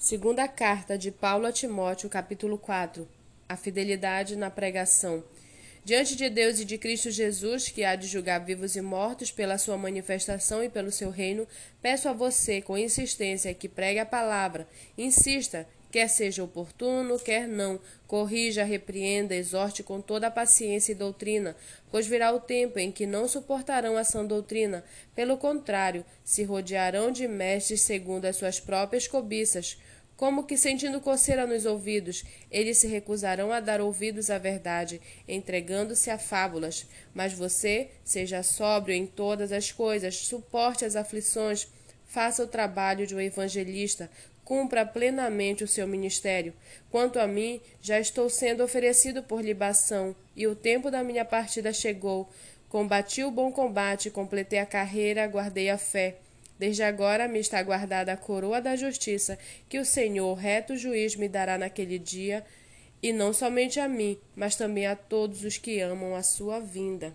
Segunda carta de Paulo a Timóteo, capítulo 4. A fidelidade na pregação. Diante de Deus e de Cristo Jesus, que há de julgar vivos e mortos pela sua manifestação e pelo seu reino, peço a você, com insistência, que pregue a palavra. Insista, quer seja oportuno, quer não, corrija, repreenda, exorte com toda a paciência e doutrina, pois virá o tempo em que não suportarão a sã doutrina, pelo contrário, se rodearão de mestres segundo as suas próprias cobiças, como que sentindo coceira nos ouvidos, eles se recusarão a dar ouvidos à verdade, entregando-se a fábulas. Mas você, seja sóbrio em todas as coisas, suporte as aflições, faça o trabalho de um evangelista, cumpra plenamente o seu ministério. Quanto a mim, já estou sendo oferecido por libação, e o tempo da minha partida chegou. Combati o bom combate, completei a carreira, guardei a fé. Desde agora me está guardada a coroa da justiça, que o Senhor, reto juiz, me dará naquele dia, e não somente a mim, mas também a todos os que amam a sua vinda.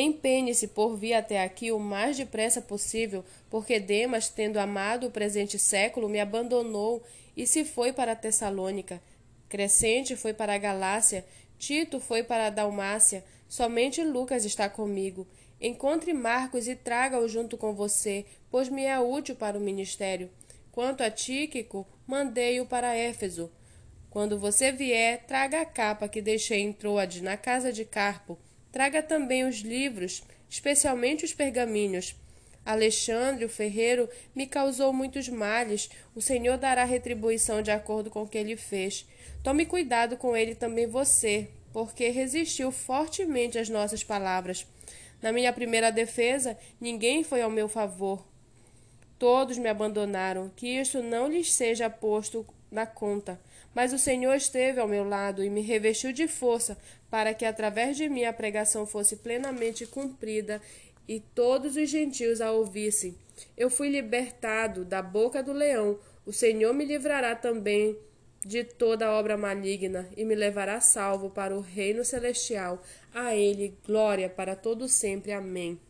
Empenhe-se por vir até aqui o mais depressa possível, porque Demas, tendo amado o presente século, me abandonou e se foi para Tessalônica. Crescente foi para a Galácia, Tito foi para a Dalmácia, somente Lucas está comigo. Encontre Marcos e traga-o junto com você, pois me é útil para o ministério. Quanto a Tíquico, mandei-o para Éfeso. Quando você vier, traga a capa que deixei em Troade, na casa de Carpo. Traga também os livros, especialmente os pergaminhos. Alexandre, o ferreiro, me causou muitos males. O Senhor dará retribuição de acordo com o que ele fez. Tome cuidado com ele também você, porque resistiu fortemente às nossas palavras. Na minha primeira defesa, ninguém foi ao meu favor. Todos me abandonaram, que isto não lhes seja posto na conta. Mas o Senhor esteve ao meu lado e me revestiu de força, para que através de mim a pregação fosse plenamente cumprida e todos os gentios a ouvissem. Eu fui libertado da boca do leão. O Senhor me livrará também de toda obra maligna e me levará salvo para o reino celestial. A ele glória para todo sempre. Amém.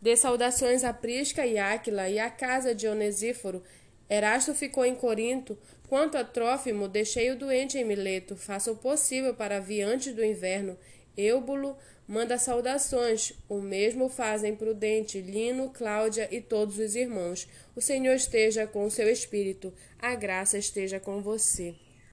Dê saudações a Prisca e Áquila e à casa de Onesíforo. Erasto ficou em Corinto. Quanto a Trófimo, deixei o doente em Mileto. Faça o possível para vir antes do inverno. Eubulo manda saudações. O mesmo fazem Prudente, Lino, Cláudia e todos os irmãos. O Senhor esteja com o seu espírito. A graça esteja com você.